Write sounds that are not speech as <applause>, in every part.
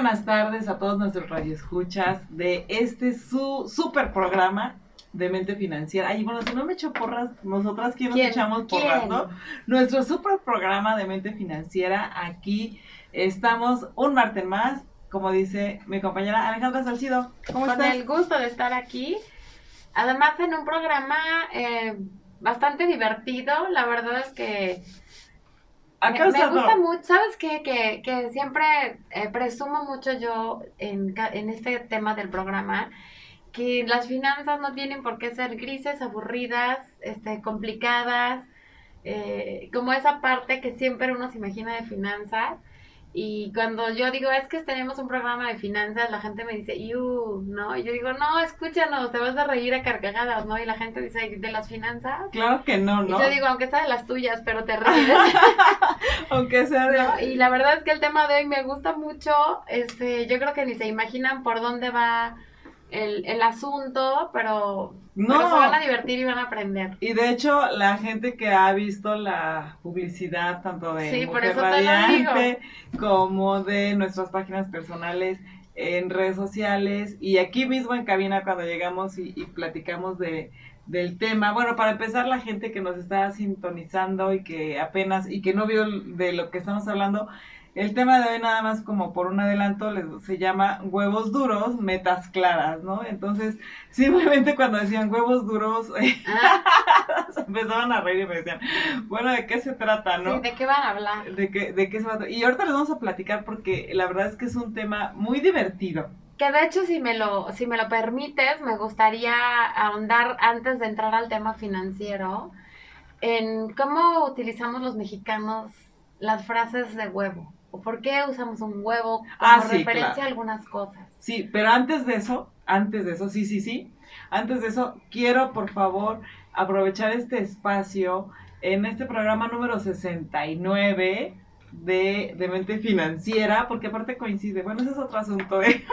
Buenas tardes a todos nuestros radioescuchas de este su super programa de mente financiera. Ay, bueno, si no me echo porras, nosotras quién nos ¿Quién? echamos porras, ¿Quién? ¿no? Nuestro super programa de mente financiera. Aquí estamos un martes más, como dice mi compañera Alejandra Salcido. ¿Cómo Con estás? el gusto de estar aquí. Además, en un programa eh, bastante divertido. La verdad es que Ha me, me causado- gusta mucho. ¿Sabes qué? Que, que siempre eh, presumo mucho yo en, en este tema del programa que las finanzas no tienen por qué ser grises, aburridas, este, complicadas, eh, como esa parte que siempre uno se imagina de finanzas. Y cuando yo digo, es que tenemos un programa de finanzas, la gente me dice, ¡Yu! ¿No? Y yo digo, no, escúchanos, te vas a reír a carcajadas, ¿no? Y la gente dice, ¿de las finanzas? Claro que no, Y ¿no? yo digo, aunque sea de las tuyas, pero te ríes. <laughs> <laughs> Aunque sea de... ¿no? Y la verdad es que el tema de hoy me gusta mucho. Este, yo creo que ni se imaginan por dónde va el, el asunto, pero, No. pero se van a divertir y van a aprender. Y de hecho, la gente que ha visto la publicidad tanto de Sí, por Mujer Radiante como de nuestras páginas personales en redes sociales y aquí mismo en cabina cuando llegamos y, y platicamos de, del tema. Bueno, para empezar, la gente que nos está sintonizando y que apenas y que no vio de lo que estamos hablando, el tema de hoy nada más como por un adelanto les, se llama huevos duros, metas claras, ¿no? Entonces, <laughs> simplemente cuando decían huevos duros, <laughs> Ah, se empezaban a reír y me decían, bueno, ¿de qué se trata, no? sí, ¿de qué van a hablar? ¿De qué, ¿De qué se trata? Y ahorita les vamos a platicar porque la verdad es que es un tema muy divertido. Que de hecho, si me lo, si me lo permites, me gustaría ahondar antes de entrar al tema financiero en cómo utilizamos los mexicanos las frases de huevo. O por qué usamos un huevo como Ah, sí, referencia claro. a algunas cosas. Sí, pero antes de eso, antes de eso, sí, sí, sí, antes de eso, quiero por favor aprovechar este espacio en este programa número 69 de, de Mente Financiera, porque aparte coincide, bueno, ese es otro asunto de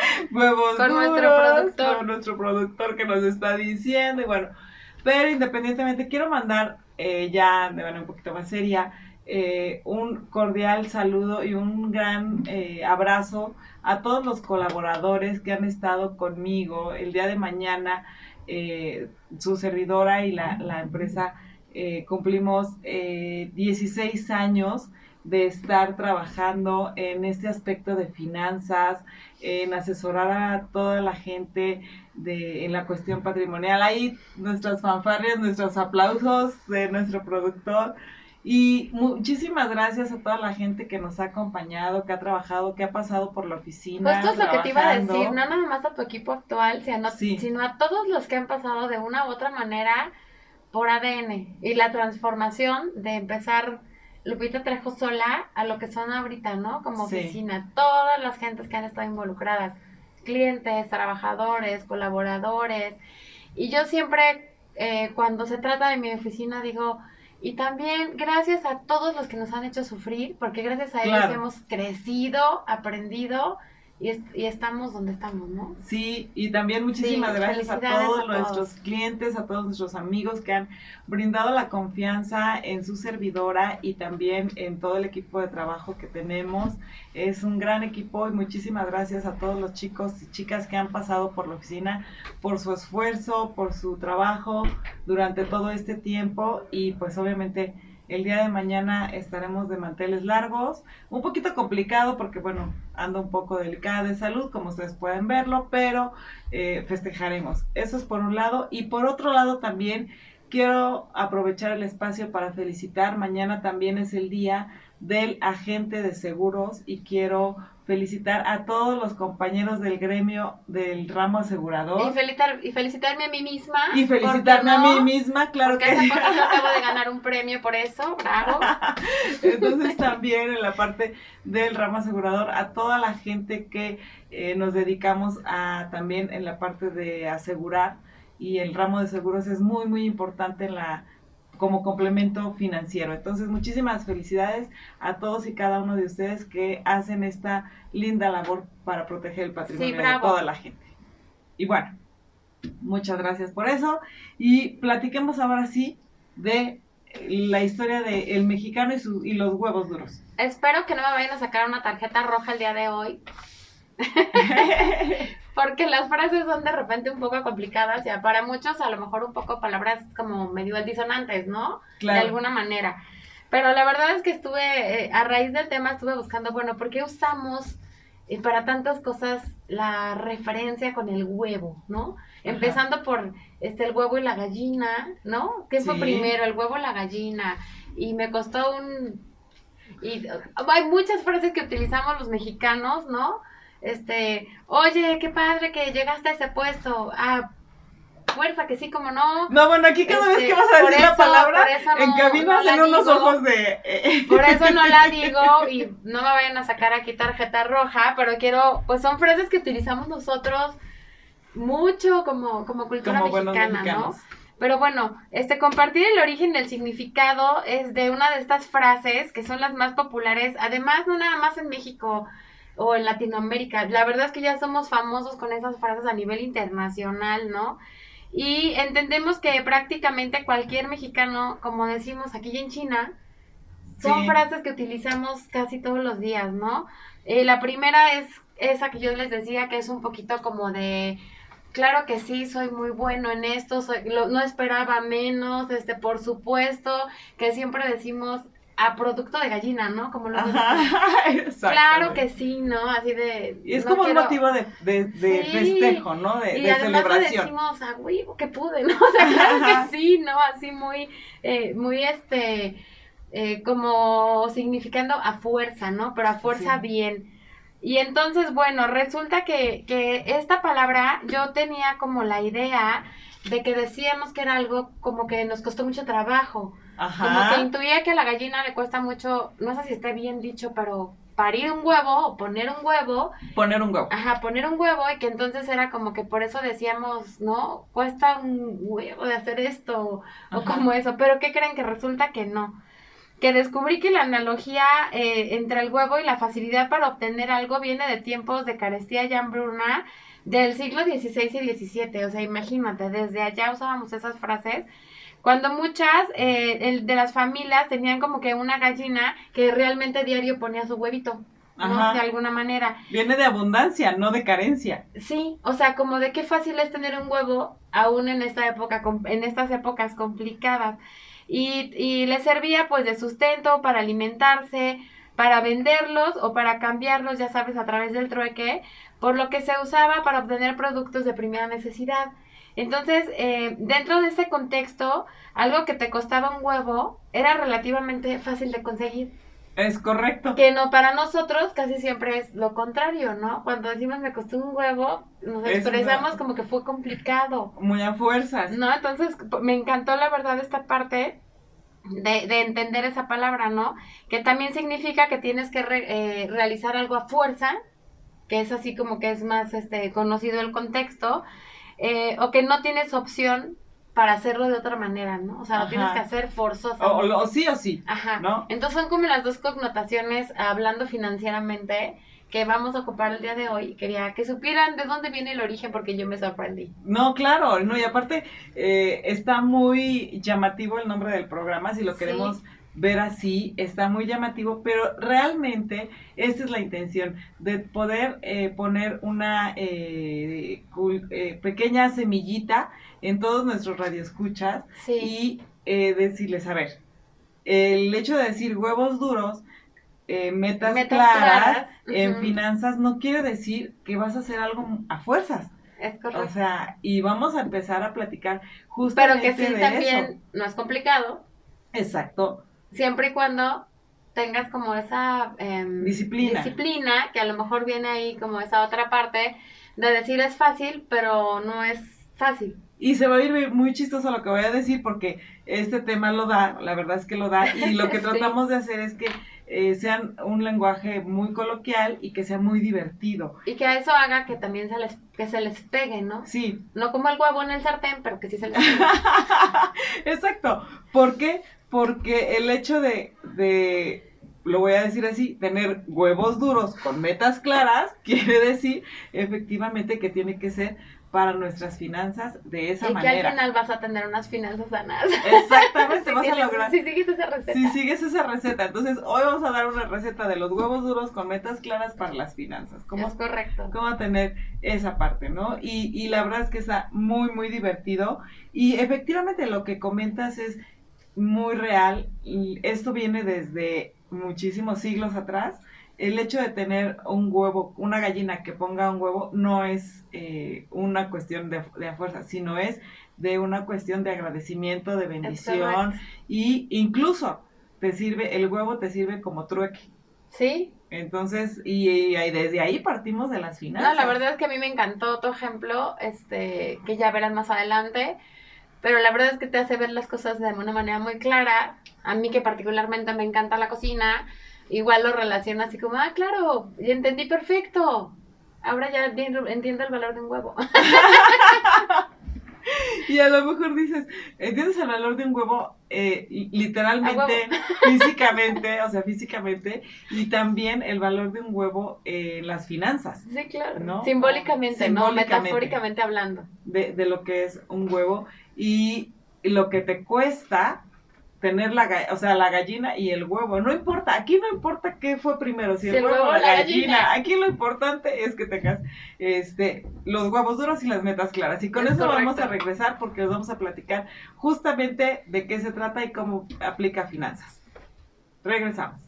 <laughs> huevos Con nuestro duros, productor. con nuestro productor que nos está diciendo, y bueno, pero independientemente quiero mandar eh, ya de manera un poquito más seria eh, un cordial saludo y un gran eh, abrazo a todos los colaboradores que han estado conmigo el día de mañana. eh, su servidora y la, la empresa eh, cumplimos eh, 16 años de estar trabajando en este aspecto de finanzas, en asesorar a toda la gente de, en la cuestión patrimonial. Ahí nuestras fanfarrias, nuestros aplausos de nuestro productor. Y muchísimas gracias a toda la gente que nos ha acompañado, que ha trabajado, que ha pasado por la oficina. Justo es lo que te iba a decir, no nada más a tu equipo actual, sino, Sí. sino a todos los que han pasado de una u otra manera por ADN y la transformación de empezar Lupita Trejo sola a lo que son ahorita, ¿no? Como Sí. oficina, todas las gentes que han estado involucradas, clientes, trabajadores, colaboradores. Y yo siempre, eh, cuando se trata de mi oficina, digo, y también gracias a todos los que nos han hecho sufrir, porque gracias a ellos Claro. hemos crecido, aprendido y, y estamos donde estamos, ¿no? Sí, y también muchísimas Sí, gracias a todos a todos. nuestros clientes, a todos nuestros amigos que han brindado la confianza en su servidora y también en todo el equipo de trabajo que tenemos. Es un gran equipo y muchísimas gracias a todos los chicos y chicas que han pasado por la oficina, por su esfuerzo, por su trabajo durante todo este tiempo y pues obviamente el día de mañana estaremos de manteles largos, un poquito complicado porque bueno, ando un poco delicada de salud, como ustedes pueden verlo, pero eh, festejaremos. Eso es por un lado. Y por otro lado también quiero aprovechar el espacio para felicitar. Mañana también es el día del agente de seguros y quiero felicitar a todos los compañeros del gremio del ramo asegurador. Y, felicitar, y felicitarme a mí misma. Y felicitarme a mí misma, claro porque que hace poco acabo de <laughs> ganar un premio por eso, bravo. <laughs> Entonces también en la parte del ramo asegurador, a toda la gente que eh, nos dedicamos a también en la parte de asegurar y el ramo de seguros es muy, muy importante en la como complemento financiero. Entonces, muchísimas felicidades a todos y cada uno de ustedes que hacen esta linda labor para proteger el patrimonio de toda la gente. Y bueno, muchas gracias por eso. Y platiquemos ahora sí de la historia del mexicano y, su, y los huevos duros. Espero que no me vayan a sacar una tarjeta roja el día de hoy. <laughs> porque las frases son de repente un poco complicadas y para muchos a lo mejor un poco palabras como medio disonantes, ¿no? De alguna manera. Pero la verdad es que estuve, eh, a raíz del tema estuve buscando, bueno, ¿por qué usamos eh, para tantas cosas la referencia con el huevo, ¿no? Empezando por este el huevo y la gallina, ¿no? ¿Qué fue primero, el huevo o la gallina? Y me costó un y hay muchas frases que utilizamos los mexicanos, ¿no? Este, oye, qué padre que llegaste a ese puesto, ah, fuerza, que sí, como no. No, bueno, aquí cada vez que vas a decir la palabra, en cabina hacen unos ojos de... Eh. Por eso no la <laughs> digo y no me vayan a sacar aquí tarjeta roja, pero quiero, pues son frases que utilizamos nosotros mucho como, como cultura mexicana, ¿no? Pero bueno, este compartir el origen del significado es de una de estas frases que son las más populares, además no nada más en México, o en Latinoamérica. La verdad es que ya somos famosos con esas frases a nivel internacional, ¿no? Y entendemos que prácticamente cualquier mexicano, como decimos aquí en China, son frases que utilizamos casi todos los días, ¿no? Eh, la primera es esa que yo les decía, que es un poquito como de, claro que sí, soy muy bueno en esto, soy, no esperaba menos, este, por supuesto, que siempre decimos, a producto de gallina, ¿no? Como lo <laughs> Claro que sí, ¿no? Así de... Y es como un motivo de, de, festejo, ¿no? De, y además celebración. decimos, ah, güey, que pude, ¿no? <laughs> O sea, claro que sí, ¿no? Así muy, eh, muy este, eh, como significando a fuerza, ¿no? Pero a fuerza bien. Y entonces, bueno, resulta que, que esta palabra yo tenía como la idea de que decíamos que era algo como que nos costó mucho trabajo como que intuía que a la gallina le cuesta mucho, no sé si esté bien dicho, pero parir un huevo o poner un huevo. Poner un huevo. Ajá, poner un huevo y que entonces era como que por eso decíamos, ¿no? Cuesta un huevo de hacer esto o como eso, pero ¿qué creen que resulta que no? Que descubrí que la analogía eh, entre el huevo y la facilidad para obtener algo viene de tiempos de carestía y hambruna del siglo XVI y XVII. O sea, imagínate, desde allá usábamos esas frases cuando muchas eh, de las familias tenían como que una gallina que realmente diario ponía su huevito. ¿no? De alguna manera. Viene de abundancia, no de carencia. Sí, o sea, como de qué fácil es tener un huevo aún en esta época, en estas épocas complicadas. Y, y le servía pues de sustento para alimentarse, para venderlos o para cambiarlos, ya sabes, a través del trueque, por lo que se usaba para obtener productos de primera necesidad. Entonces, eh, dentro de ese contexto, algo que te costaba un huevo era relativamente fácil de conseguir. Es correcto. Que no, para nosotros casi siempre es lo contrario, ¿no? Cuando decimos me costó un huevo, nos expresamos como que fue complicado. Muy a fuerzas. No, entonces me encantó la verdad esta parte de, de entender esa palabra, ¿no? Que también significa que tienes que eh, realizar algo a fuerza, que es así como que es más este conocido el contexto, eh, o que no tienes opción para hacerlo de otra manera, ¿no? O sea, lo tienes que hacer forzoso. O, sí o sí. Ajá. ¿no? Entonces son como las dos connotaciones hablando financieramente que vamos a ocupar el día de hoy. Quería que supieran de dónde viene el origen porque yo me sorprendí. No, claro, no, y aparte eh, está muy llamativo el nombre del programa, si lo queremos ver así, está muy llamativo, pero realmente esta es la intención, de poder eh, poner una eh, eh, pequeña semillita en todos nuestros radioescuchas y decirles, a ver, el hecho de decir huevos duros, metas, claras, en finanzas no quiere decir que vas a hacer algo a fuerzas. Es correcto. O sea, y vamos a empezar a platicar justamente Pero que sí también no es complicado. Exacto siempre y cuando tengas como esa em, Disciplina. disciplina, que a lo mejor viene ahí como esa otra parte de decir es fácil, pero no es fácil. Y se va a ir muy chistoso lo que voy a decir porque este tema lo da, la verdad es que lo da, y lo que <laughs> Sí. tratamos de hacer es que eh, sean un lenguaje muy coloquial y que sea muy divertido. Y que eso haga que también se les, que se les pegue, ¿no? Sí, No como el huevo en el sartén, pero que sí se les pegue. <laughs> exacto. ¿Por qué? Porque el hecho de, de, lo voy a decir así, tener huevos duros con metas claras, <laughs> quiere decir efectivamente que tiene que ser para nuestras finanzas de esa y que manera. al final vas a tener unas finanzas sanas. Exactamente, <laughs> Si vas a lograr. Si sigues esa receta. Si sigues esa receta, entonces hoy vamos a dar una receta de los huevos duros con metas claras para las finanzas. ¿Cómo, Es correcto. cómo tener esa parte, ¿no? Y, y la verdad es que está muy, muy divertido. Y efectivamente lo que comentas es muy real. Y esto viene desde muchísimos siglos atrás. El hecho de tener un huevo, una gallina que ponga un huevo, no es eh, una cuestión de, de fuerza, sino es de una cuestión de agradecimiento, de bendición, y incluso te sirve, el huevo te sirve como trueque. Sí, Entonces, y, desde ahí partimos de las finanzas. No, la verdad es que a mí me encantó tu ejemplo, este, que ya verás más adelante, pero la verdad es que te hace ver las cosas de una manera muy clara. A mí que particularmente me encanta la cocina, igual lo relaciono así como, ah, claro, y entendí perfecto. Ahora ya entiendo el valor de un huevo. <laughs> Y a lo mejor dices, ¿entiendes el valor de un huevo? Eh, li- literalmente, <laughs> físicamente, o sea, físicamente, y también el valor de un huevo en las finanzas, Sí, claro. ¿No? Simbólicamente, ¿no? Simbólicamente. Metafóricamente hablando. de, de lo que es un huevo, y lo que te cuesta tener la, o sea, la gallina y el huevo. No importa, aquí no importa qué fue primero, si el, huevo o la, gallina. Aquí lo importante es que tengas este, los huevos duros y las metas claras. Y con Es eso vamos a regresar porque os vamos a platicar justamente de qué se trata y cómo aplica finanzas. Regresamos.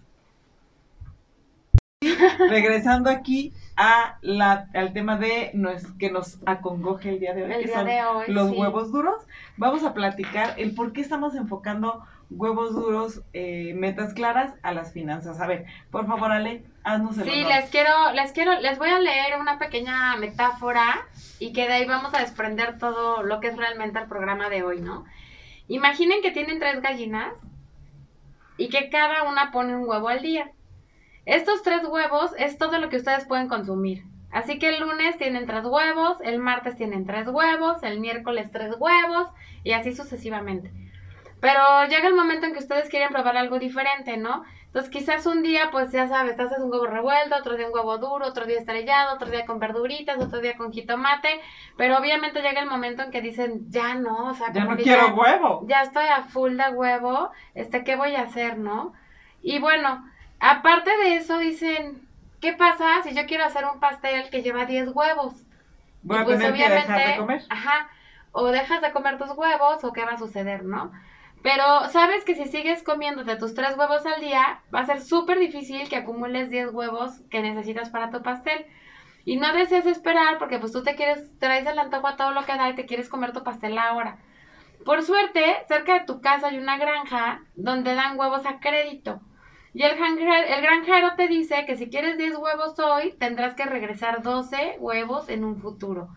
Y regresando aquí a la, al tema de nos, que nos acongoje el día de hoy, El que son hoy. los sí. huevos duros. Vamos a platicar el por qué estamos enfocando huevos duros, eh, metas claras a las finanzas. A ver, por favor, Ale, haznos el Sí, honor. les quiero, les quiero, les voy a leer una pequeña metáfora y que de ahí vamos a desprender todo lo que es realmente el programa de hoy, ¿no? Imaginen que tienen tres gallinas y que cada una pone un huevo al día. Estos tres huevos es todo lo que ustedes pueden consumir. Así que el lunes tienen tres huevos, el martes tienen tres huevos, el miércoles tres huevos y así sucesivamente. Pero llega el momento en que ustedes quieren probar algo diferente, ¿no? Entonces quizás un día, pues ya sabes, te haces un huevo revuelto, otro día un huevo duro, otro día estrellado, otro día con verduritas, otro día con jitomate, pero obviamente llega el momento en que dicen, ya no, o sea, Ya no que quiero ya- huevo. ya estoy a full de huevo, este, ¿qué voy a hacer, no? Y bueno, aparte de eso dicen, ¿qué pasa si yo quiero hacer un pastel que lleva 10 huevos? Voy a pues tener que dejar de comer. Ajá, o dejas de comer tus huevos o qué va a suceder, ¿no? Pero sabes que si sigues comiéndote tus tres huevos al día, va a ser súper difícil que acumules 10 huevos que necesitas para tu pastel. Y no desees esperar porque pues tú te quieres, traes el antojo a todo lo que da y te quieres comer tu pastel ahora. Por suerte, cerca de tu casa hay una granja donde dan huevos a crédito. Y el, granje- el granjero te dice que si quieres 10 huevos hoy, tendrás que regresar 12 huevos en un futuro.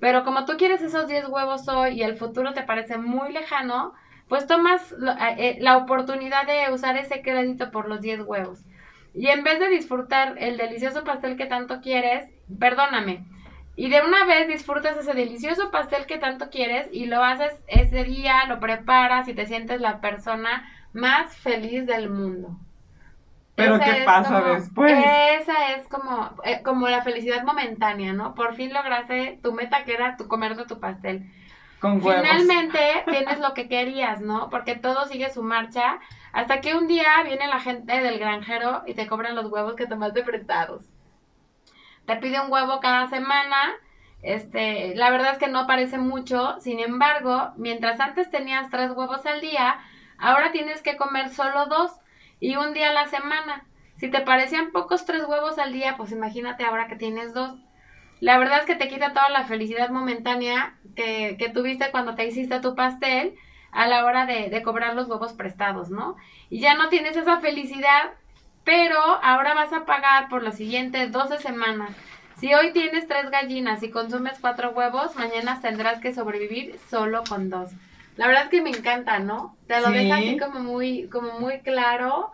Pero como tú quieres esos 10 huevos hoy y el futuro te parece muy lejano, pues tomas lo- eh, la oportunidad de usar ese crédito por los 10 huevos. Y en vez de disfrutar el delicioso pastel que tanto quieres, perdóname, y de una vez disfrutas ese delicioso pastel que tanto quieres y lo haces ese día, lo preparas y te sientes la persona más feliz del mundo. Pero Esa ¿qué pasa como- después? Esa es como, eh, como la felicidad momentánea, ¿no? Por fin lograste tu meta que era tu comerte tu pastel. Con huevos. Finalmente tienes lo que querías, ¿no? Porque todo sigue su marcha hasta que un día viene la gente del granjero y te cobran los huevos que tomaste prestados. Te pide un huevo cada semana. Este, la verdad es que no parece mucho, sin embargo, mientras antes tenías tres huevos al día, ahora tienes que comer solo dos y un día a la semana. Si te parecían pocos tres huevos al día, pues imagínate ahora que tienes dos. La verdad es que te quita toda la felicidad momentánea que, que tuviste cuando te hiciste tu pastel a la hora de, de cobrar los huevos prestados, ¿no? Y ya no tienes esa felicidad Pero ahora vas a pagar por las siguientes 12 semanas. Si hoy tienes tres gallinas y consumes cuatro huevos, mañana tendrás que sobrevivir solo con dos. La verdad es que me encanta, ¿no? Te lo Sí. deja así como muy, como muy claro.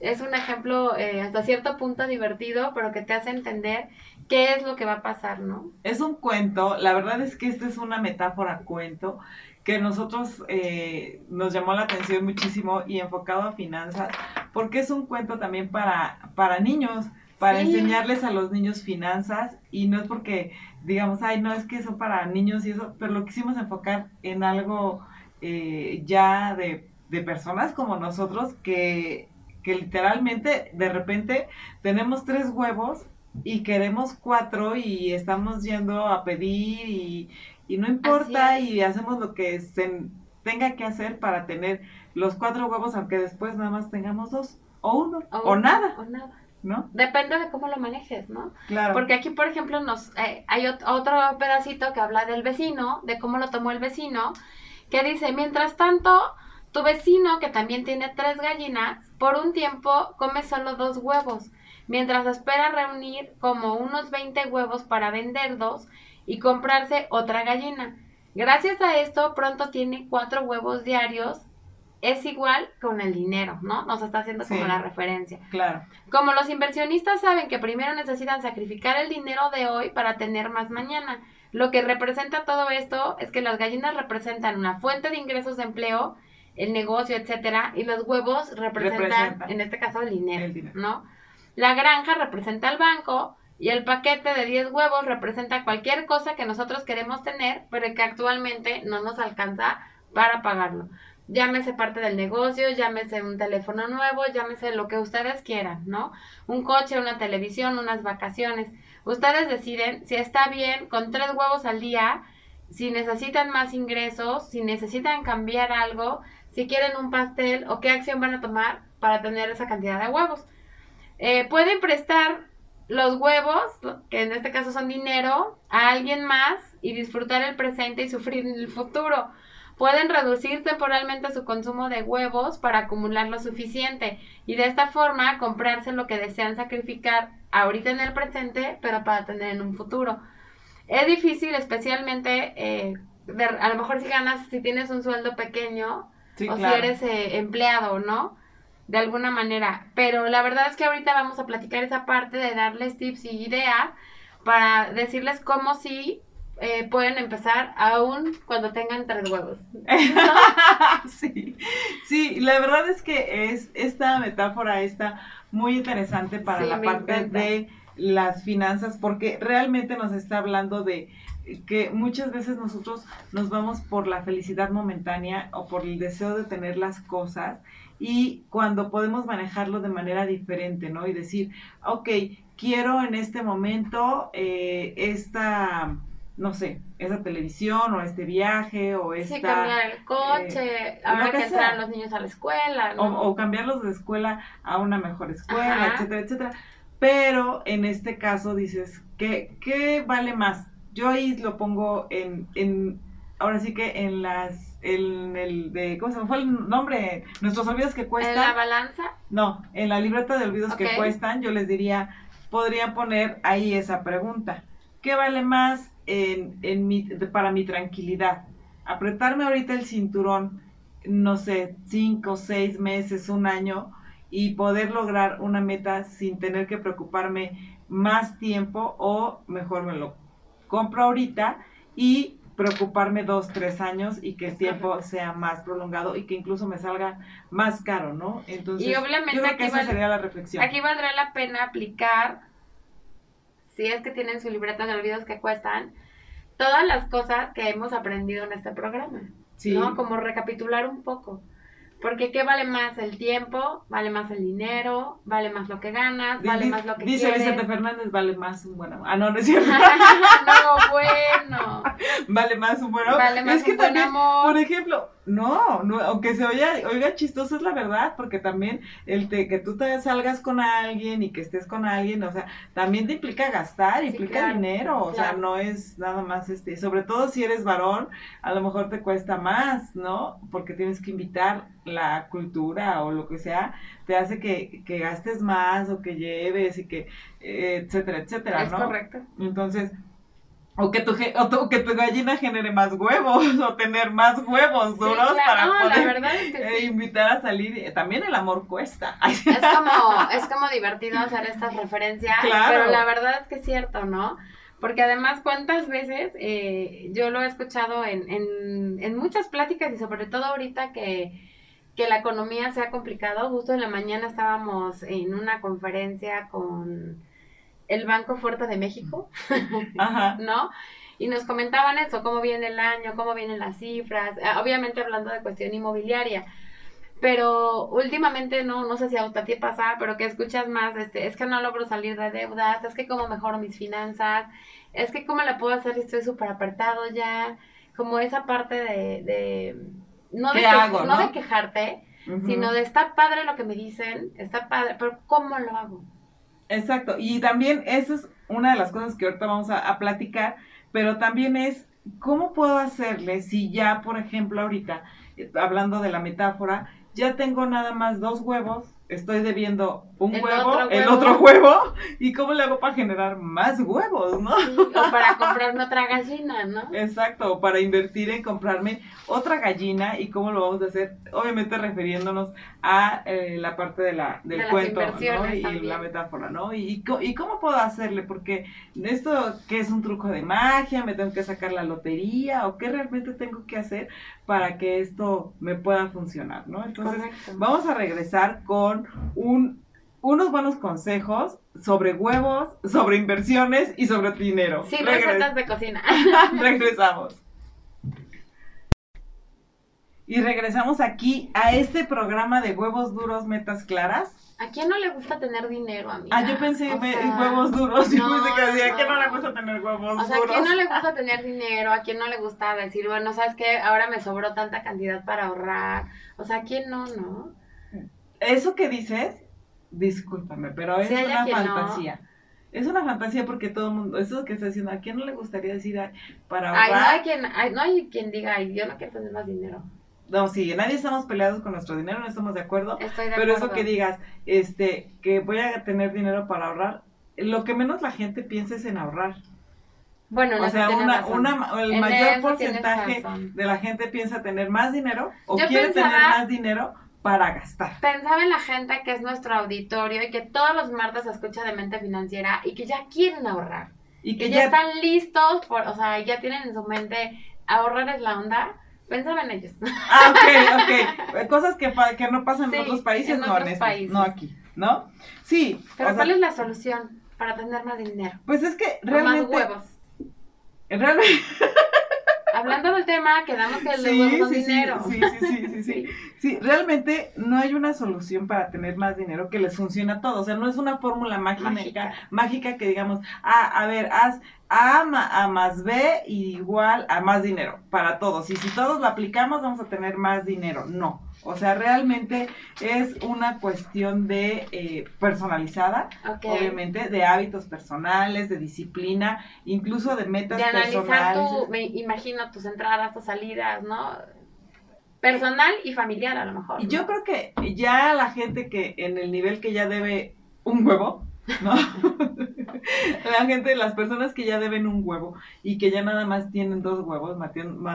Es un ejemplo eh, hasta cierto punto divertido, pero que te hace entender qué es lo que va a pasar, ¿no? Es un cuento, la verdad es que esta es una metáfora cuento que nosotros eh, nos llamó la atención muchísimo y enfocado a finanzas, porque es un cuento también para, para niños, para Sí. enseñarles a los niños finanzas y no es porque digamos, ay, no es que son para niños y eso, pero lo quisimos enfocar en algo eh, ya de, de personas como nosotros que, que literalmente de repente tenemos tres huevos y queremos cuatro y estamos yendo a pedir y, y no importa y hacemos lo que se tenga que hacer para tener los cuatro huevos, aunque después nada más tengamos dos o uno o, nada, O nada. ¿no? Depende de cómo lo manejes, ¿no? Claro. Porque aquí, por ejemplo, nos eh, hay ot- otro pedacito que habla del vecino, de cómo lo tomó el vecino, que dice, mientras tanto, tu vecino, que también tiene tres gallinas, por un tiempo come solo dos huevos, mientras espera reunir como unos 20 huevos para vender dos y comprarse otra gallina. Gracias a esto, pronto tiene cuatro huevos diarios. Es igual con el dinero, ¿no? Nos está haciendo como Sí. la referencia. Claro. Como los inversionistas saben que primero necesitan sacrificar el dinero de hoy para tener más mañana. Lo que representa todo esto es que las gallinas representan una fuente de ingresos de empleo, el negocio, etcétera, y los huevos representan, en este caso, el dinero, El dinero. ¿no? La granja representa el banco y el paquete de 10 huevos representa cualquier cosa que nosotros queremos tener, pero que actualmente no nos alcanza para pagarlo. Llámese parte del negocio, llámese un teléfono nuevo, llámese lo que ustedes quieran, ¿no? Un coche, una televisión, unas vacaciones. Ustedes deciden si está bien con tres huevos al día, si necesitan más ingresos, si necesitan cambiar algo, si quieren un pastel o qué acción van a tomar para tener esa cantidad de huevos. Eh, pueden prestar los huevos, que en este caso son dinero, a alguien más y disfrutar el presente y sufrir el futuro. Pueden reducir temporalmente su consumo de huevos para acumular lo suficiente y de esta forma comprarse lo que desean sacrificar ahorita en el presente, pero para tener en un futuro. Es difícil, especialmente, eh, de- a lo mejor si ganas, si tienes un sueldo pequeño Sí, o claro. si eres eh, empleado, ¿no? De alguna manera. Pero la verdad es que ahorita vamos a platicar esa parte de darles tips y ideas para decirles cómo sí eh, pueden empezar aún cuando tengan tres huevos. <laughs> sí, sí, la verdad es que es esta metáfora está muy interesante para Sí, la parte encanta. de las finanzas porque realmente nos está hablando de que muchas veces nosotros nos vamos por la felicidad momentánea o por el deseo de tener las cosas y cuando podemos manejarlo de manera diferente, ¿no? Y decir, ok, quiero en este momento eh, esta, no sé, esa televisión o este viaje o esta... Sí, cambiar el coche, eh, ahora que entran los niños a la escuela, o, ¿no? o cambiarlos de escuela a una mejor escuela, Ajá. etcétera, etcétera. Pero en este caso dices, ¿qué, qué vale más? Yo ahí lo pongo en, en ahora sí que en las, en el de, ¿cómo se me fue el nombre? Nuestros olvidos que en la cuestan. balanza, No, en la libreta de olvidos que cuestan, yo les diría, podría poner ahí esa pregunta. ¿Qué vale más en, en mi, para mi tranquilidad? Apretarme ahorita el cinturón, no sé, cinco, seis meses, un año, y poder lograr una meta sin tener que preocuparme más tiempo o mejor me lo compro ahorita y preocuparme dos, tres años y que el tiempo sea más prolongado y que incluso me salga más caro, ¿no? Entonces, Y obviamente yo creo que aquí esa sería la reflexión. aquí valdrá la pena aplicar, si es que tienen su libreta de olvidos que cuestan, todas las cosas que hemos aprendido en este programa. sí, ¿no? Como recapitular un poco. Porque ¿qué vale más el tiempo? ¿Vale más el dinero? ¿Vale más lo que ganas? ¿Vale más lo que dice quieres? Vicente Fernández, vale más un buen amor. Ah, no, no es <laughs> cierto. no, bueno. <laughs> vale más un buen amor. Vale más es que un buen también, amor. por ejemplo, no, no, aunque se oiga, oiga chistoso es la verdad, porque también el te- que tú te salgas con alguien y que estés con alguien, o sea, también te implica gastar, Sí, implica claro, dinero, o sea, no es nada más este, sobre todo si eres varón, a lo mejor te cuesta más, ¿no? Porque tienes que invitar la cultura o lo que sea, te hace que, que gastes más o que lleves y que, eh, etcétera, etcétera, Es ¿no? correcto. Entonces, o que, tu, o tu- que tu gallina genere más huevos <laughs> o tener más huevos Sí, duros claro. para No, la poder verdad es que eh, sí. invitar a salir. También el amor cuesta. <laughs> Es como, es como divertido hacer estas referencias, Claro. pero la verdad es que es cierto, ¿no? Porque además, ¿cuántas veces eh, yo lo he escuchado en, en, en muchas pláticas y sobre todo ahorita que, que la economía se ha complicado? Justo en la mañana estábamos en una conferencia con el Banco Fuerte de México, <laughs> Ajá. ¿no? Y nos comentaban eso, cómo viene el año, cómo vienen las cifras, eh, obviamente hablando de cuestión inmobiliaria. Pero últimamente no, no sé si a ti pasa, pero que escuchas más, este, es que no logro salir de deudas, es que cómo mejoro mis finanzas, es que cómo la puedo hacer si estoy súper apretado ya, como esa parte de, de no, de, ¿Qué que- hago, no no? de quejarte, sino de está padre lo que me dicen, está padre, pero ¿cómo lo hago? Exacto, y también esa es una de las cosas que ahorita vamos a, a platicar, pero también es cómo puedo hacerle si ya, por ejemplo, ahorita, eh, hablando de la metáfora, ya tengo nada más dos huevos, estoy debiendo un El huevo, otro el huevo. otro huevo, <laughs> y cómo le hago para generar más huevos, ¿no? Sí, o para comprarme otra gallina, ¿no? Exacto, o para invertir en comprarme otra gallina y cómo lo vamos a hacer, obviamente refiriéndonos a eh, la parte de la, del De cuento ¿no? y también. la metáfora, ¿no? Y, y cómo puedo hacerle, porque esto que es un truco de magia, me tengo que sacar la lotería o qué realmente tengo que hacer para que esto me pueda funcionar, ¿no? Entonces, Correcto. vamos a regresar con un, unos buenos consejos sobre huevos, sobre inversiones y sobre dinero. Regres- recetas de cocina. <laughs> regresamos. Y regresamos aquí a este programa de huevos duros, metas claras. ¿A quién no le gusta tener dinero, amiga? Ah, yo pensé sea, en huevos duros. Yo no, pensé que decía, no. ¿a quién no le gusta tener huevos O sea, ¿a duros? quién no le gusta tener dinero? ¿A quién no le gusta decir, bueno, sabes qué? Ahora me sobró tanta cantidad para ahorrar. O sea, ¿a quién no, no? Eso que dices, discúlpame, pero es Sí, una no. fantasía. Es una fantasía porque todo el mundo, eso que está diciendo, ¿a quién no le gustaría decir ay, para Ay, no ahorrar? hay quien, ay, no hay quien diga, ay, yo no quiero tener más dinero. No, sí, nadie estamos peleados con nuestro dinero, no estamos de acuerdo. Estoy de Pero acuerdo. eso que digas, este, que voy a tener dinero para ahorrar, lo que menos la gente piensa es en ahorrar. Bueno, en O sea, una, una, el En mayor porcentaje de la gente piensa tener más dinero o Yo quiere tener más dinero para gastar. Pensaba en la gente que es nuestro auditorio y que todos los martes escucha de mente financiera y que ya quieren ahorrar. Y que que ya, ya, están listos, por, o sea, ya tienen en su mente ahorrar es la onda. Pensaba en ellos. Ah, ok, ok. Eh, Cosas que, que no pasan Sí, en otros países, en no otros en este, países. no aquí, ¿no? Sí, Pero sea, ¿cuál es la solución para tener más dinero? pues es que O realmente, más huevos. realmente, Hablando del tema, quedamos que el de sí, sí, dinero. sí, sí, sí, sí, sí. <laughs> Sí, realmente no hay una solución para tener más dinero que les funcione a todos. O sea, no es una fórmula mágica, Mágica. mágica, que digamos, ah, a ver, haz A, a más B igual a más dinero para todos. Y si todos lo aplicamos, vamos a tener más dinero. No. O sea, realmente es una cuestión de eh, personalizada, obviamente, de hábitos personales, de disciplina, incluso de metas De analizar personales. tu, me imagino, tus entradas, tus salidas, ¿no? Personal y familiar a lo mejor. Y yo creo que ya la gente que en el nivel que ya debe un huevo, ¿no? <laughs> la gente, las personas que ya deben un huevo y que ya nada más tienen dos huevos,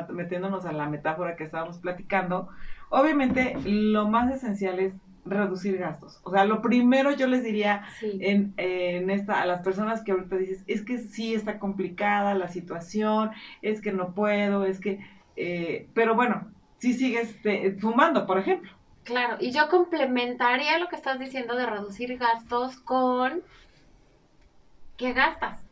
metiéndonos a la metáfora que estábamos platicando, obviamente lo más esencial es reducir gastos. O sea, lo primero yo les diría Sí. en, en esta, a las personas que ahorita dices, es que sí está complicada la situación, es que no puedo, es que, eh, pero bueno, si sigues te- fumando, por ejemplo. Claro, y yo complementaría lo que estás diciendo de reducir gastos con qué gastas.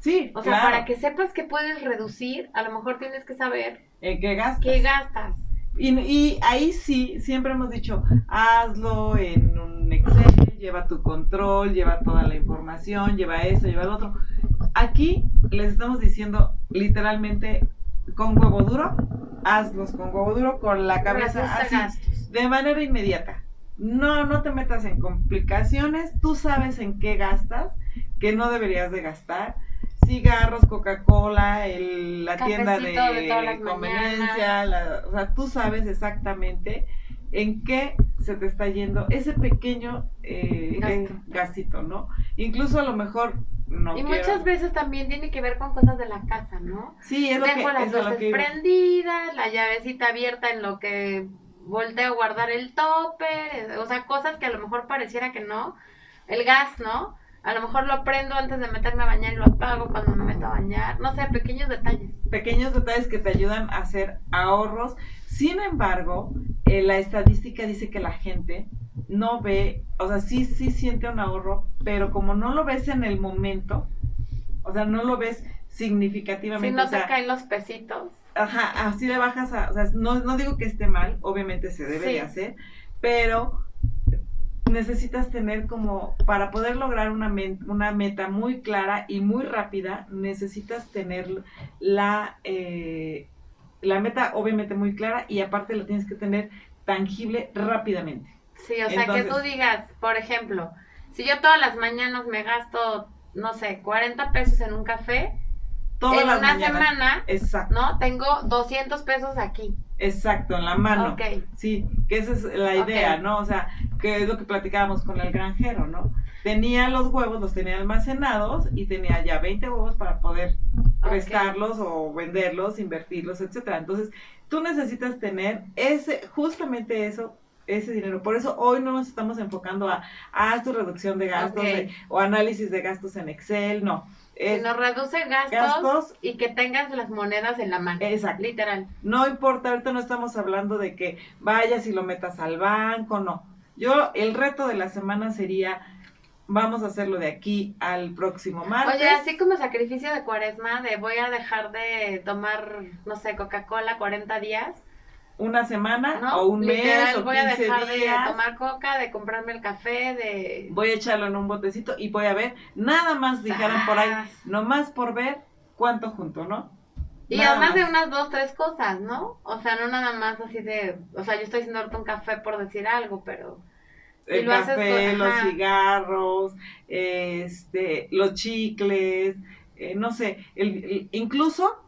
Sí, O sea, claro. para que sepas que puedes reducir, a lo mejor tienes que saber ¿En qué gastas? qué gastas. Y, y ahí sí, siempre hemos dicho, hazlo en un Excel, lleva tu control, lleva toda la información, lleva eso, lleva lo otro. Aquí les estamos diciendo literalmente con huevo duro, hazlos con huevo duro, con la cabeza así, gastos. De manera inmediata. No, no te metas en complicaciones, tú sabes en qué gastas, que no deberías de gastar. Cigarros, Coca-Cola, la tienda de conveniencia, la- o sea, tú sabes exactamente en qué se te está yendo ese pequeño eh, Gasto. gastito, ¿no? Incluso a lo mejor no y quiero- muchas veces también tiene que ver con cosas de la casa, ¿no? Sí, es lo que, Dejo las es lo luces que prendidas, la llavecita abierta en lo que volteo a guardar el topper, eh, o sea, cosas que a lo mejor pareciera que no. El gas, ¿no? A lo mejor lo prendo antes de meterme a bañar y lo apago cuando me meto a bañar. No sé, pequeños detalles. pequeños detalles que te ayudan a hacer ahorros. Sin embargo, eh, la estadística dice que la gente no ve, o sea, sí, sí siente un ahorro, pero como no lo ves en el momento, o sea, no lo ves Si significativamente, no o sea, te caen los pesitos. Ajá, así le bajas a, o sea, no, no digo que esté mal, obviamente se debe Sí. de hacer, pero necesitas tener como, para poder lograr una, una meta muy clara y muy rápida, necesitas tener la, eh, la meta obviamente muy clara y aparte la tienes que tener tangible rápidamente. Sí, o sea, que tú digas, por ejemplo, si yo todas las mañanas me gasto, no sé, 40 pesos en un café, Todas en las una mañanas. semana, Exacto, ¿no? Tengo 200 pesos aquí. exacto, en la mano. Ok. Sí, que esa es la idea. ¿no? O sea, que es lo que platicábamos con el granjero, ¿no? Tenía los huevos, los tenía almacenados y tenía ya 20 huevos para poder prestarlos o venderlos, invertirlos, etcétera. Entonces, tú necesitas tener ese, justamente eso, ese dinero. Por eso hoy no nos estamos enfocando a, haz tu reducción de gastos de- o análisis de gastos en Excel, no. Es, nos reduce gastos, gastos. y que tengas las monedas en la mano. exacto. Literal. No importa, ahorita no estamos hablando de que vayas y lo metas al banco, no. Yo, el reto de la semana sería, vamos a hacerlo de aquí al próximo martes. Oye, así como sacrificio de cuaresma, de voy a dejar de tomar, no sé, Coca-Cola 40 días, Una semana ¿no? o un Literal, mes o voy a 15 dejar días. de tomar coca, de comprarme el café, de... Voy a echarlo en un botecito y voy a ver, nada más dijeron por ahí, nomás por ver cuánto junto, ¿no? Y Nada además de unas dos, tres cosas, ¿no? O sea, no nada más así de... O sea, yo estoy haciendo ahorita un café por decir algo, pero... y El lo haces café, los cigarros, este, los chicles, eh, no sé, el- el- incluso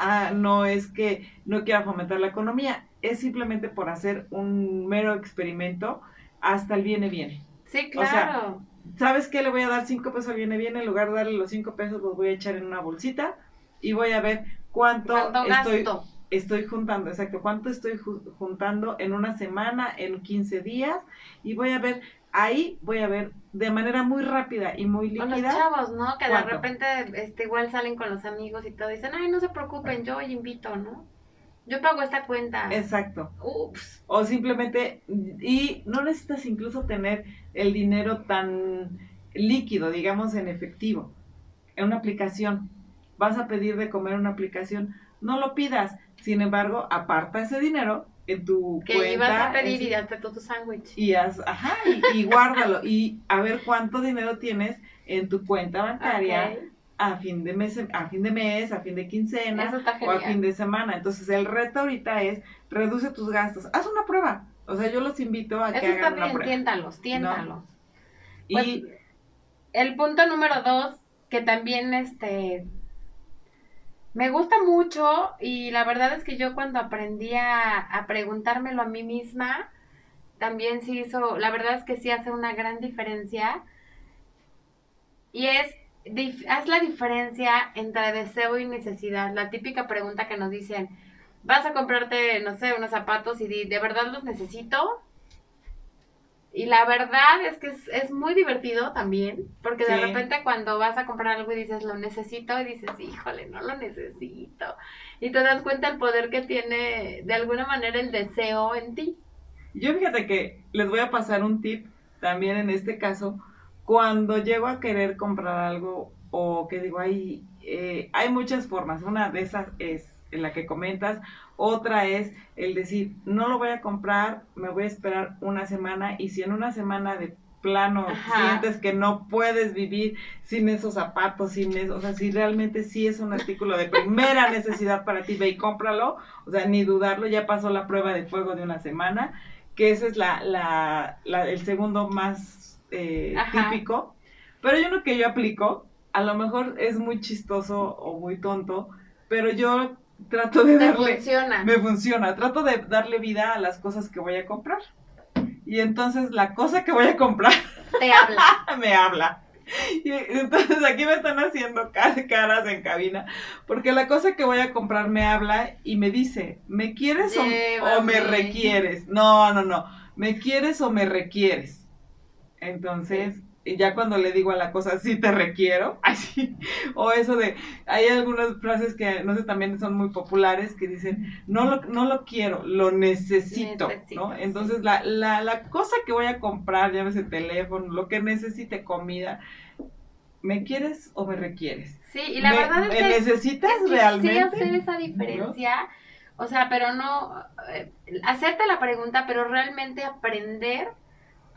ah, no es que no quiera fomentar la economía, es simplemente por hacer un mero experimento hasta el viene viene. Sí, O sea, claro. ¿Sabes qué? Le voy a dar cinco pesos al viene viene, en lugar de darle los cinco pesos los voy a echar en una bolsita y voy a ver cuánto, ¿Cuánto estoy, gasto? estoy juntando, exacto, cuánto estoy ju- juntando en una semana, en 15 días, y voy a ver, ahí voy a ver de manera muy rápida y muy O los líquida. chavos, ¿no? Que de repente este, igual salen con los amigos y todo. Dicen, ay, no se preocupen, yo invito, ¿no? Yo pago esta cuenta. Exacto. Ups. O simplemente, y no necesitas incluso tener el dinero tan líquido, digamos, en efectivo, en una aplicación. Vas a pedir de comer una aplicación, no lo pidas. Sin embargo, aparta ese dinero en tu Que cuenta. ibas a pedir y hazte tú tu sándwich. y haz, ajá, y, y <laughs> guárdalo y a ver cuánto dinero tienes en tu cuenta bancaria a fin de mes, a fin de mes, a fin de quincena está o a fin de semana. Entonces el reto ahorita es reduce tus gastos, haz una prueba. O sea, yo los invito a que Eso está hagan una bien, prueba. tiéntalos, tiéntalos. Y Pues, el punto número dos, que también este me gusta mucho y la verdad es que yo cuando aprendí a, preguntármelo a mí misma, también sí hizo, la verdad es que sí hace una gran diferencia. Y es, haz la diferencia entre deseo y necesidad. La típica pregunta que nos dicen, vas a comprarte, no sé, unos zapatos y di, ¿de verdad los necesito? Y la verdad es que es, es muy divertido también, porque de repente cuando vas a comprar algo y dices, lo necesito, y dices, híjole, no lo necesito. Y te das cuenta el poder que tiene de alguna manera el deseo en ti. yo fíjate que les voy a pasar un tip también en este caso. Cuando llego a querer comprar algo o que digo, hay, eh, hay muchas formas. Una de esas es en la que comentas. Otra es el decir, no lo voy a comprar, me voy a esperar una semana y si en una semana de plano Ajá. sientes que no puedes vivir sin esos zapatos, sin eso, o sea, si realmente sí es un artículo de primera <laughs> necesidad para ti, ve y cómpralo, o sea, ni dudarlo, ya pasó la prueba de fuego de una semana, que ese es la, la, la- el segundo más eh, típico, pero yo lo que yo aplico, a lo mejor es muy chistoso o muy tonto, pero yo trato de darle... funciona. Me funciona, trato de darle vida a las cosas que voy a comprar. Y entonces la cosa que voy a comprar <laughs> Te habla. <laughs> me habla. Y entonces aquí me están haciendo ca- caras en cabina, porque la cosa que voy a comprar me habla y me dice, ¿me quieres o, o me requieres? No, no, no, ¿me quieres o me requieres? Entonces, y ya cuando le digo a la cosa, sí te requiero, <laughs> así, o eso de, hay algunas frases que no sé, también son muy populares que dicen, no lo, no lo quiero, lo necesito, Necesito, ¿no? sí. Entonces, la, la, la cosa que voy a comprar, llámese teléfono, lo que necesite, comida, ¿me quieres o me requieres? Sí, y la ¿Me- verdad es me que necesitas es que realmente? Sí hacer esa diferencia, o sea, pero no eh, hacerte la pregunta, pero realmente aprender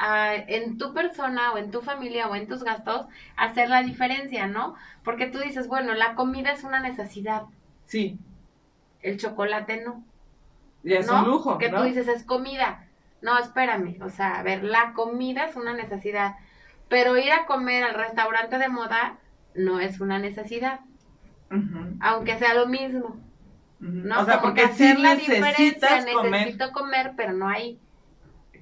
a, en tu persona o en tu familia o en tus gastos hacer la diferencia, ¿no? Porque tú dices, bueno, la comida es una necesidad, Sí, el chocolate no, es ¿no? un lujo, que ¿no? tú dices es comida. No, espérame, o sea, a ver, la comida es una necesidad, pero ir a comer al restaurante de moda no es una necesidad, aunque sea lo mismo. ¿no? O sea, Como porque que sí hacer la diferencia, comer, necesito comer, pero no hay,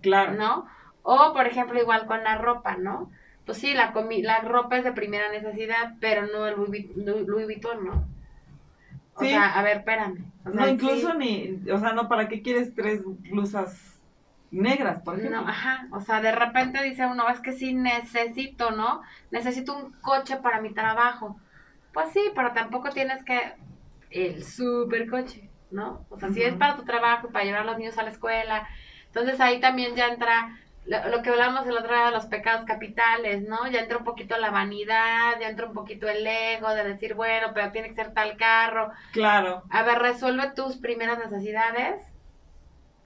claro. ¿no? O, por ejemplo, igual con la ropa, ¿no? Pues sí, la, comi la ropa es de primera necesidad, pero no el Louis, Vu- Louis- Louis Vuitton, ¿no? O Sí. sea, a ver, espérame. O sea, No, incluso sí, ni, o sea, no, ¿para qué quieres tres blusas negras, por ejemplo? No, ajá, o sea, de repente dice uno, es que sí necesito, ¿no? Necesito un coche para mi trabajo. Pues sí, pero tampoco tienes que el super coche, ¿no? O sea, si es para tu trabajo, para llevar a los niños a la escuela, entonces ahí también ya entra lo, lo que hablamos el otro día de los pecados capitales, ¿no? Ya entra un poquito la vanidad, ya entra un poquito el ego de decir, bueno, pero tiene que ser tal carro, Claro, a ver, resuelve tus primeras necesidades.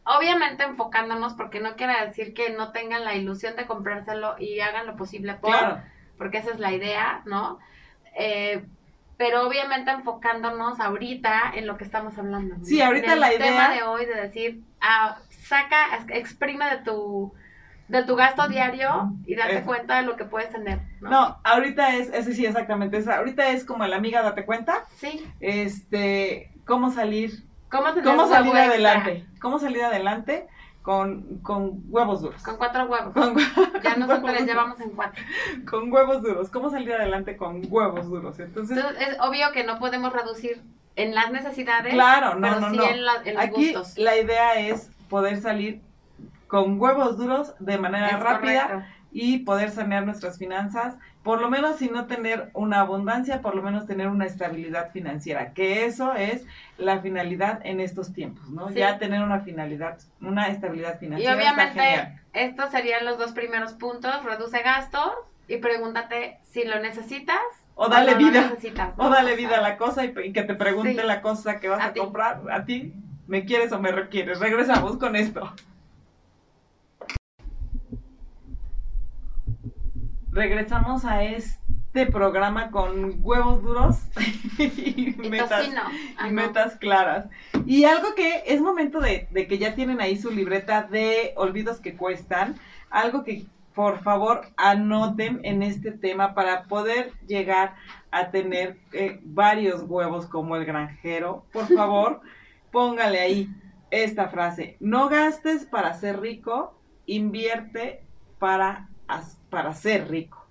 Obviamente enfocándonos, porque no quiere decir que no tengan la ilusión de comprárselo y hagan lo posible por, claro. porque esa es la idea, ¿no? Eh, pero obviamente enfocándonos ahorita en lo que estamos hablando. Sí, ahorita Del la tema idea- de hoy de decir, ah, saca, exprime de tu, de tu gasto diario y date Eso. cuenta de lo que puedes tener, ¿no? No, ahorita es, ese sí, exactamente, esa, ahorita es como la amiga, date cuenta, Sí, este, cómo salir, ¿cómo cómo salir extra? adelante, cómo salir adelante con, con huevos duros. Con cuatro huevos. Con, <laughs> Ya nosotros les llevamos en cuatro. Con huevos duros, cómo salir adelante con huevos duros. Entonces, Entonces, es obvio que no podemos reducir en las necesidades, claro, no, pero no, sí no. en, la- en los Aquí gustos. la idea es poder salir con huevos duros de manera Es rápida correcto. y poder sanear nuestras finanzas, por lo menos si no tener una abundancia, por lo menos tener una estabilidad financiera, que eso es la finalidad en estos tiempos, ¿no? Sí. Ya tener una finalidad, una estabilidad Y financiera. genial. obviamente, estos serían los dos primeros puntos. Reduce gastos y pregúntate si lo necesitas O dale no vida, o dale vida a la cosa y, y que te pregunte Sí. la cosa que vas A comprar a ti. ¿Me quieres o me requieres? Regresamos con esto. Regresamos a este programa con huevos duros <laughs> y, Y metas. Ah, y metas claras. Y algo que es momento de, de que ya tienen ahí su libreta de olvidos que cuestan, algo que por favor anoten en este tema para poder llegar a tener eh, varios huevos como el granjero. Por favor, <laughs> póngale ahí esta frase. No gastes para ser rico, invierte para, as- para ser rico.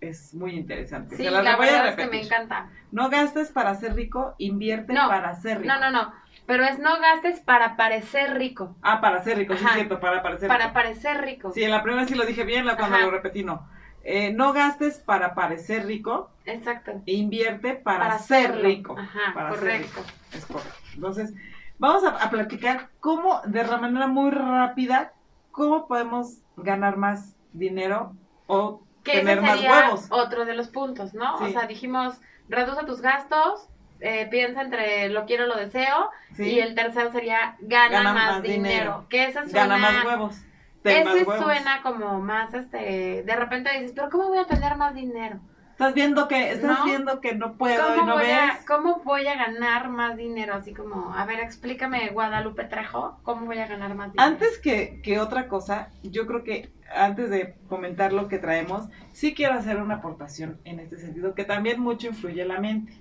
Es muy interesante. Sí, Se la, las voy a verdad es que me encanta. No gastes para ser rico, invierte No, para ser rico. No, no, no. Pero es no gastes para parecer rico. Ah, para ser rico, sí es cierto, para parecer Para rico. parecer rico. Sí, en la primera sí lo dije bien, la cuando Ajá. lo repetí no. Eh, no gastes para parecer rico, Exacto. e invierte para, ser serlo. rico. Ajá, para ser correcto. rico. Es correcto. Entonces, vamos a, a platicar cómo, de la manera muy rápida, cómo podemos ganar más dinero o Que tener ese más sería huevos. otro de los puntos, ¿no? O sea, dijimos, reduce tus gastos, eh, piensa entre lo quiero, lo deseo, ¿sí? y el tercero sería gana, Gana más, más dinero. dinero. Que ese suena, Gana más huevos. Ten más ese huevos. suena como más, este, de repente dices, pero ¿cómo voy a tener más dinero? Estás viendo que, estás ¿No? viendo que no puedo y ¿Cómo no voy, ves. a, ¿Cómo voy a ganar más dinero? Así como, a ver, explícame, Guadalupe Trejo, ¿cómo voy a ganar más dinero? Antes que, que otra cosa, yo creo que antes de comentar lo que traemos, sí quiero hacer una aportación en este sentido, que también mucho influye la mente.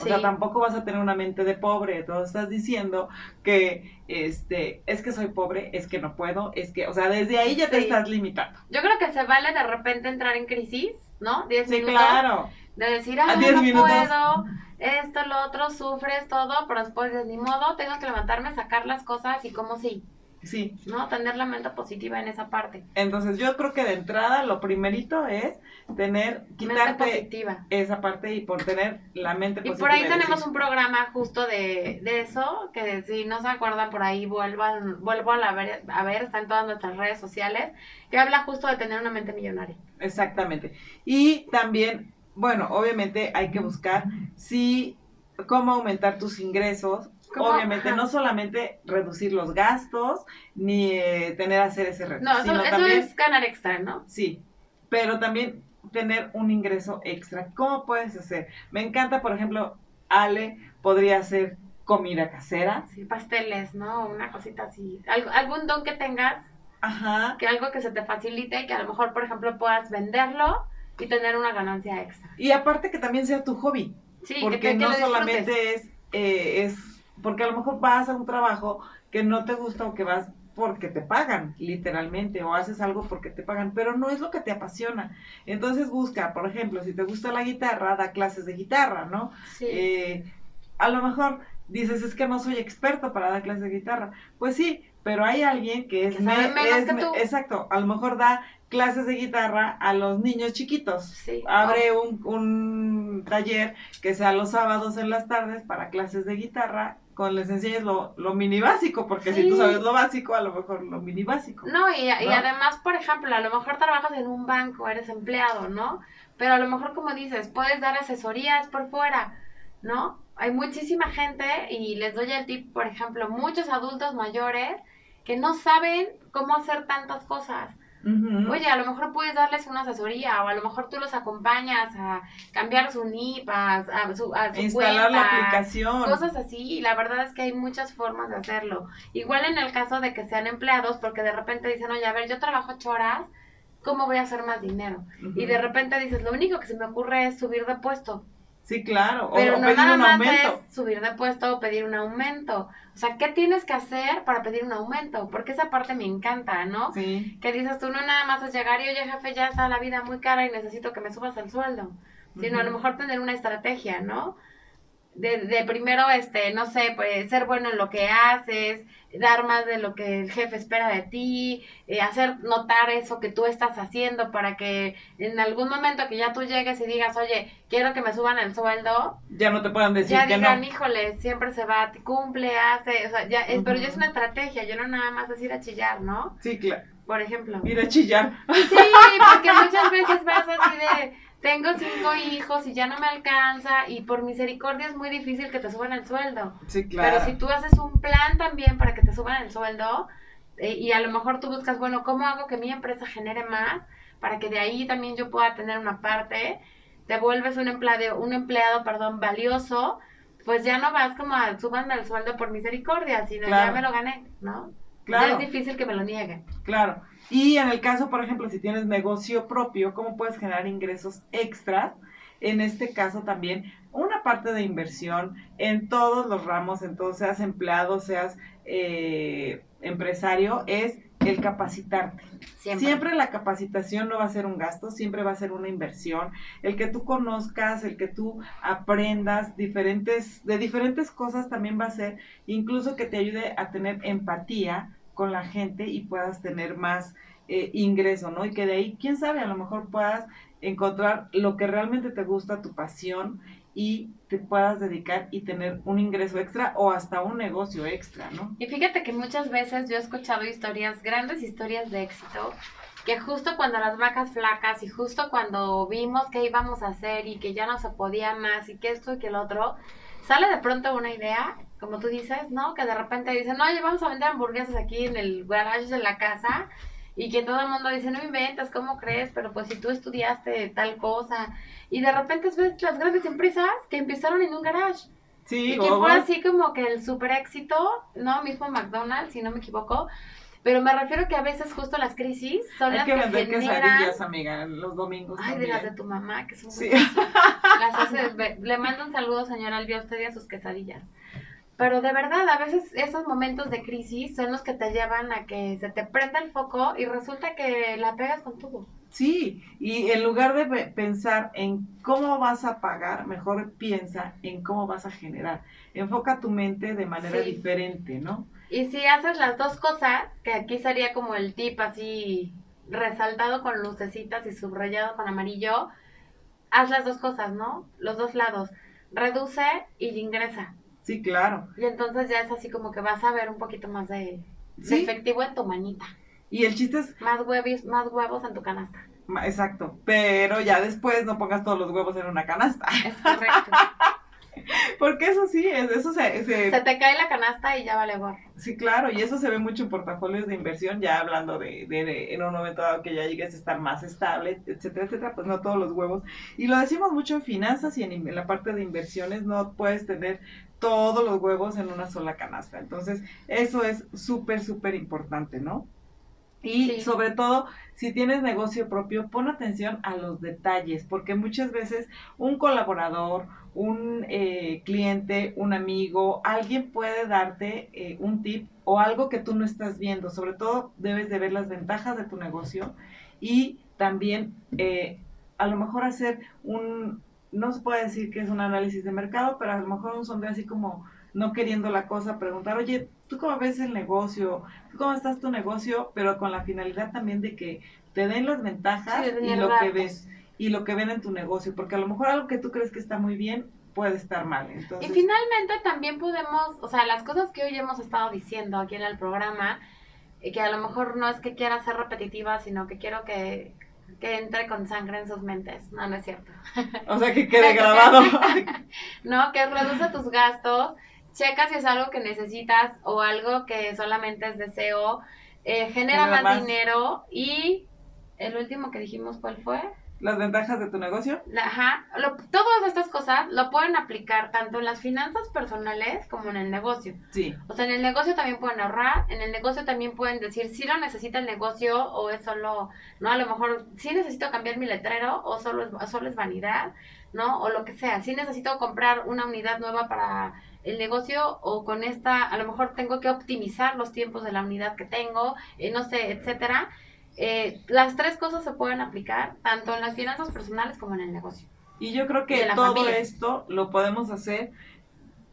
O sea, tampoco vas a tener una mente de pobre. Entonces estás diciendo que, este, es que soy pobre, es que no puedo, es que, o sea, desde ahí ya te estás limitando. Yo creo que se vale de repente entrar en crisis, ¿no? 10 Sí, minutos. claro. De decir, ah, A 10 no minutos. puedo, esto, lo otro, sufres todo, pero después de ni modo, tengo que levantarme, sacar las cosas y como sí, Sí. ¿no? Tener la mente positiva en esa parte. Entonces yo creo que de entrada lo primerito es tener, Mente quitarte positiva. esa parte y por tener la mente Y positiva. por ahí tenemos decir, un programa justo de, de eso, que si no se acuerdan por ahí, vuelvan, vuelvo a, la ver, a ver, está en todas nuestras redes sociales, que habla justo de tener una mente millonaria. Exactamente. Y también, bueno, obviamente hay que buscar si cómo aumentar tus ingresos. ¿Cómo? Obviamente, Ajá. no solamente reducir los gastos, ni eh, tener a hacer ese reto, No, eso, sino eso también, es ganar extra, ¿no? sí, pero también tener un ingreso extra. ¿Cómo puedes hacer? Me encanta, por ejemplo, Ale podría hacer comida casera. Sí, pasteles, ¿no? Una cosita así. Algo- algún don que tengas Ajá. que algo que se te facilite y que a lo mejor, por ejemplo, puedas venderlo y tener una ganancia extra. Y aparte que también sea tu hobby. Sí, porque que, no solamente es, eh, es, porque a lo mejor vas a un trabajo que no te gusta o que vas porque te pagan, literalmente, o haces algo porque te pagan, pero no es lo que te apasiona. Entonces busca, por ejemplo, si te gusta la guitarra, da clases de guitarra, ¿no? Sí. Eh, a lo mejor dices, es que no soy experto para dar clases de guitarra. Pues sí, pero hay alguien que es, Que sabe me- menos es que me- tú. exacto, a lo mejor da clases de guitarra a los niños chiquitos. Sí. Abre un, un taller que sea los sábados en las tardes para clases de guitarra, con les enseñes lo, lo mini básico, porque si tú sabes lo básico, a lo mejor lo mini básico. No, y, y ¿no? además, por ejemplo, a lo mejor trabajas en un banco, eres empleado, ¿no? Pero a lo mejor, como dices, puedes dar asesorías por fuera, ¿no? Hay muchísima gente, y les doy el tip, por ejemplo, muchos adultos mayores que no saben cómo hacer tantas cosas. Oye, a lo mejor puedes darles una asesoría, o a lo mejor tú los acompañas a cambiar su NIP, a, a su, a su Instalar la cuenta, aplicación. cosas así y la verdad es que hay muchas formas de hacerlo. Igual en el caso de que sean empleados, porque de repente dicen, oye, a ver, yo trabajo ocho horas, ¿cómo voy a hacer más dinero? Y de repente dices, lo único que se me ocurre es subir de puesto, Sí, claro. O, pero o no pedir nada un más aumento. es subir de puesto o pedir un aumento. O sea, ¿qué tienes que hacer para pedir un aumento? Porque esa parte me encanta, ¿no? Sí. Que dices tú, no nada más es llegar y, oye, jefe, ya está la vida muy cara y necesito que me subas el sueldo. Sino a lo mejor tener una estrategia, ¿no? De, de primero, este, no sé, pues ser bueno en lo que haces, dar más de lo que el jefe espera de ti, eh, hacer notar eso que tú estás haciendo para que en algún momento que ya tú llegues y digas, oye, quiero que me suban el sueldo, Ya no te puedan decir ya que digan, no. híjole, siempre se va, te cumple, hace, o sea, ya, es, pero ya es una estrategia, yo no nada más es ir a chillar, ¿no? Sí, claro. Por ejemplo. Ir a chillar. Sí, porque muchas veces vas así de, tengo cinco hijos y ya no me alcanza y por misericordia es muy difícil que te suban el sueldo. Sí, claro. Pero si tú haces un plan también para que te suban el sueldo eh, y a lo mejor tú buscas, bueno, ¿cómo hago que mi empresa genere más para que de ahí también yo pueda tener una parte? Te vuelves un empleado, un empleado, perdón, valioso, pues ya no vas como a súbanme el sueldo por misericordia, sino Claro. ya me lo gané, ¿no? Claro. Ya es difícil que me lo nieguen. Claro. Y en el caso, por ejemplo, si tienes negocio propio, ¿cómo puedes generar ingresos extras? En este caso también una parte de inversión en todos los ramos, entonces seas empleado, seas eh, empresario, es el capacitarte. Siempre. Siempre la capacitación no va a ser un gasto, siempre va a ser una inversión. El que tú conozcas, el que tú aprendas diferentes, de diferentes cosas también va a ser, incluso que te ayude a tener empatía con la gente y puedas tener más eh, ingreso, ¿no? Y que de ahí, quién sabe, a lo mejor puedas encontrar lo que realmente te gusta, tu pasión y te puedas dedicar y tener un ingreso extra o hasta un negocio extra, ¿no? Y fíjate que muchas veces yo he escuchado historias, grandes historias de éxito, que justo cuando las vacas flacas y justo cuando vimos qué íbamos a hacer y que ya no se podía más y que esto y que el otro, sale de pronto una idea, como tú dices, ¿no? Que de repente dicen, oye, vamos a vender hamburguesas aquí en el garage de la casa y que todo el mundo dice, no inventas, ¿cómo crees? Pero pues si tú estudiaste tal cosa y de repente ves las grandes empresas que empezaron en un garage. Sí, Y que fue así como que el super éxito, ¿no? Mismo McDonald's, si no me equivoco, Pero me refiero que a veces justo las crisis son Hay las que que, vender generan... quesadillas, amiga, los domingos. Ay, de las de tu mamá, que son muy Sí. Las hace- <laughs> le mando un saludo, señora Albi, a usted y a sus quesadillas. Pero de verdad, a veces esos momentos de crisis son los que te llevan a que se te prenda el foco y resulta que la pegas con todo. Sí, y en lugar de pe- pensar en cómo vas a pagar, mejor piensa en cómo vas a generar. Enfoca tu mente de manera Sí. diferente, ¿no? Y si haces las dos cosas, que aquí sería como el tip así resaltado con lucecitas y subrayado con amarillo, haz las dos cosas, ¿no? Los dos lados. Reduce y ingresa. Sí, claro. Y entonces ya es así como que vas a ver un poquito más de, efectivo en tu manita. Y el chiste es, Más huevis, más huevos en tu canasta. exacto, pero ya después no pongas todos los huevos en una canasta, Es correcto. <laughs> <laughs> porque eso sí, es- eso se, se- Se te cae la canasta y ya vale gorro. sí, claro, y eso se ve mucho en portafolios de inversión, ya hablando de, de- de en un momento dado que ya llegues a estar más estable, etcétera, etcétera, pues no todos los huevos. Y lo decimos mucho en finanzas y en, en la parte de inversiones, no puedes tener todos los huevos en una sola canasta. Entonces, eso es súper, súper importante, ¿no? Y sobre todo, si tienes negocio propio, pon atención a los detalles, porque muchas veces un colaborador, un eh, cliente, un amigo, alguien puede darte eh, un tip o algo que tú no estás viendo. Sobre todo, debes de ver las ventajas de tu negocio y también eh, a lo mejor hacer un, no se puede decir que es un análisis de mercado, pero a lo mejor un sondeo así como no queriendo la cosa, preguntar, oye, ¿tú cómo ves el negocio? ¿Tú cómo estás tu negocio? Pero con la finalidad también de que te den las ventajas Sí, y lo que ves y lo que ven en tu negocio, porque a lo mejor algo que tú crees que está muy bien puede estar mal. Entonces, Y finalmente también podemos, o sea, las cosas que hoy hemos estado diciendo aquí en el programa, y que a lo mejor no es que quiera ser repetitiva, sino que quiero que, que entre con sangre en sus mentes. No, no es cierto. o sea, que <laughs> quede grabado. <laughs> No, que reduce tus gastos, checa si es algo que necesitas o algo que solamente es deseo, eh, genera más, más. dinero y el último que dijimos, ¿cuál fue? las ventajas de tu negocio. Ajá, lo- todas estas cosas lo pueden aplicar tanto en las finanzas personales como en el negocio. Sí, O sea, en el negocio también pueden ahorrar, en el negocio también pueden decir si lo necesita el negocio o es solo, ¿no? A lo mejor sí necesito cambiar mi letrero o solo es, solo es vanidad, ¿no? O lo que sea, sí necesito comprar una unidad nueva para el negocio o con esta, a lo mejor tengo que optimizar los tiempos de la unidad que tengo, eh, no sé, etcétera. Eh, las tres cosas se pueden aplicar tanto en las finanzas personales como en el negocio. y yo creo que todo familia. esto lo podemos hacer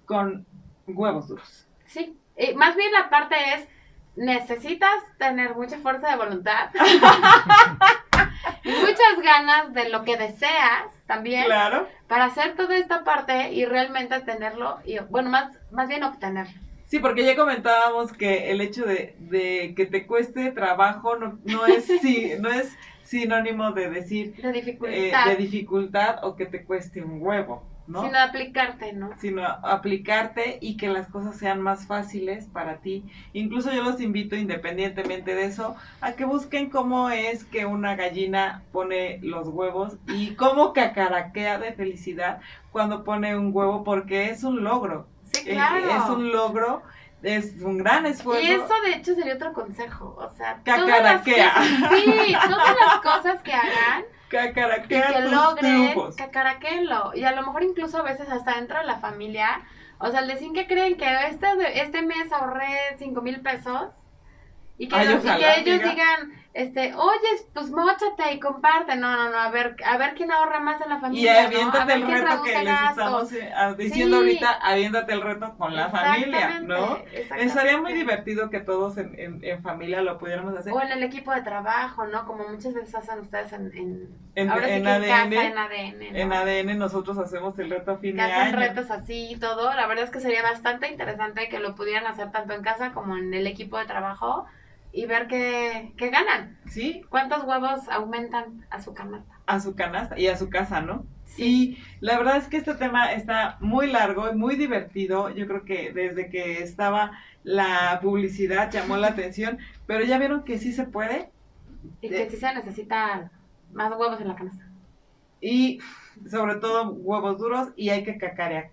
con huevos duros. Sí, eh, más bien la parte es, necesitas tener mucha fuerza de voluntad <laughs> <laughs> y muchas ganas de lo que deseas también Claro. para hacer toda esta parte y realmente tenerlo, y bueno, más, más bien obtenerlo. Sí, porque ya comentábamos que el hecho de, de que te cueste trabajo no, no, es, <laughs> sí, no es sinónimo de decir De eh, dificultad, de dificultad o que te cueste un huevo, ¿no? sino aplicarte, ¿no? sino aplicarte y que las cosas sean más fáciles para ti. Incluso yo los invito, independientemente de eso, a que busquen cómo es que una gallina pone los huevos y <laughs> cómo cacaraquea de felicidad cuando pone un huevo, porque es un logro. Sí, Eh, claro. Es un logro, es un gran esfuerzo. Y eso de hecho sería otro consejo, o sea, Cacaraquea. todas las cosas- sí, todas las <laughs> cosas que hagan y Cacaraquea que logren cacaraquenlo. Y a lo mejor incluso a veces hasta dentro de la familia, o sea, el decir que creen que este, este mes ahorré cinco mil pesos y que, Ay, los- y ojalá, que ellos digan, este, oye, pues mochate y comparte. No, no, no, a ver, a ver quién ahorra más en la Y familia. ¿no? A aviéntate ver el quién reto que les gastos. estamos eh, ah, diciendo Sí. ahorita, aviéntate el reto con la familia, ¿no? Estaría muy divertido que todos en, en, en familia lo pudiéramos hacer. O en el equipo de trabajo, ¿no? Como muchas veces hacen ustedes en, en, En- ahora sí en que ADN, casa, en ADN. ¿no? En ADN nosotros hacemos el reto a fin que de hacen año. retos así y todo. La verdad es que sería bastante interesante que lo pudieran hacer tanto en casa como en el equipo de trabajo y ver qué, qué ganan. Sí, ¿Cuántos huevos aumentan a su canasta? a su canasta y a su casa, ¿no? Sí. Y la verdad es que este tema está muy largo y muy divertido. Yo creo que desde que estaba la publicidad llamó la <laughs> atención, pero ya vieron que sí se puede. Y que sí se necesita más huevos en la canasta. y sobre todo huevos duros y hay que cacarear.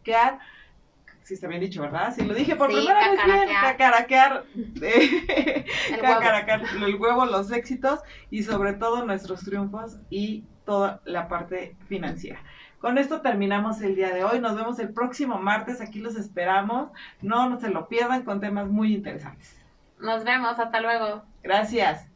Sí está bien dicho, ¿verdad? Sí, lo dije por Sí, primera vez bien, cacaraquear. Eh, <laughs> El Cacaracal, el huevo, los éxitos y sobre todo nuestros triunfos y toda la parte financiera. Con esto terminamos el día de hoy. Nos vemos el próximo martes. Aquí los esperamos. No, no se lo pierdan con temas muy interesantes. Nos vemos. Hasta luego. Gracias.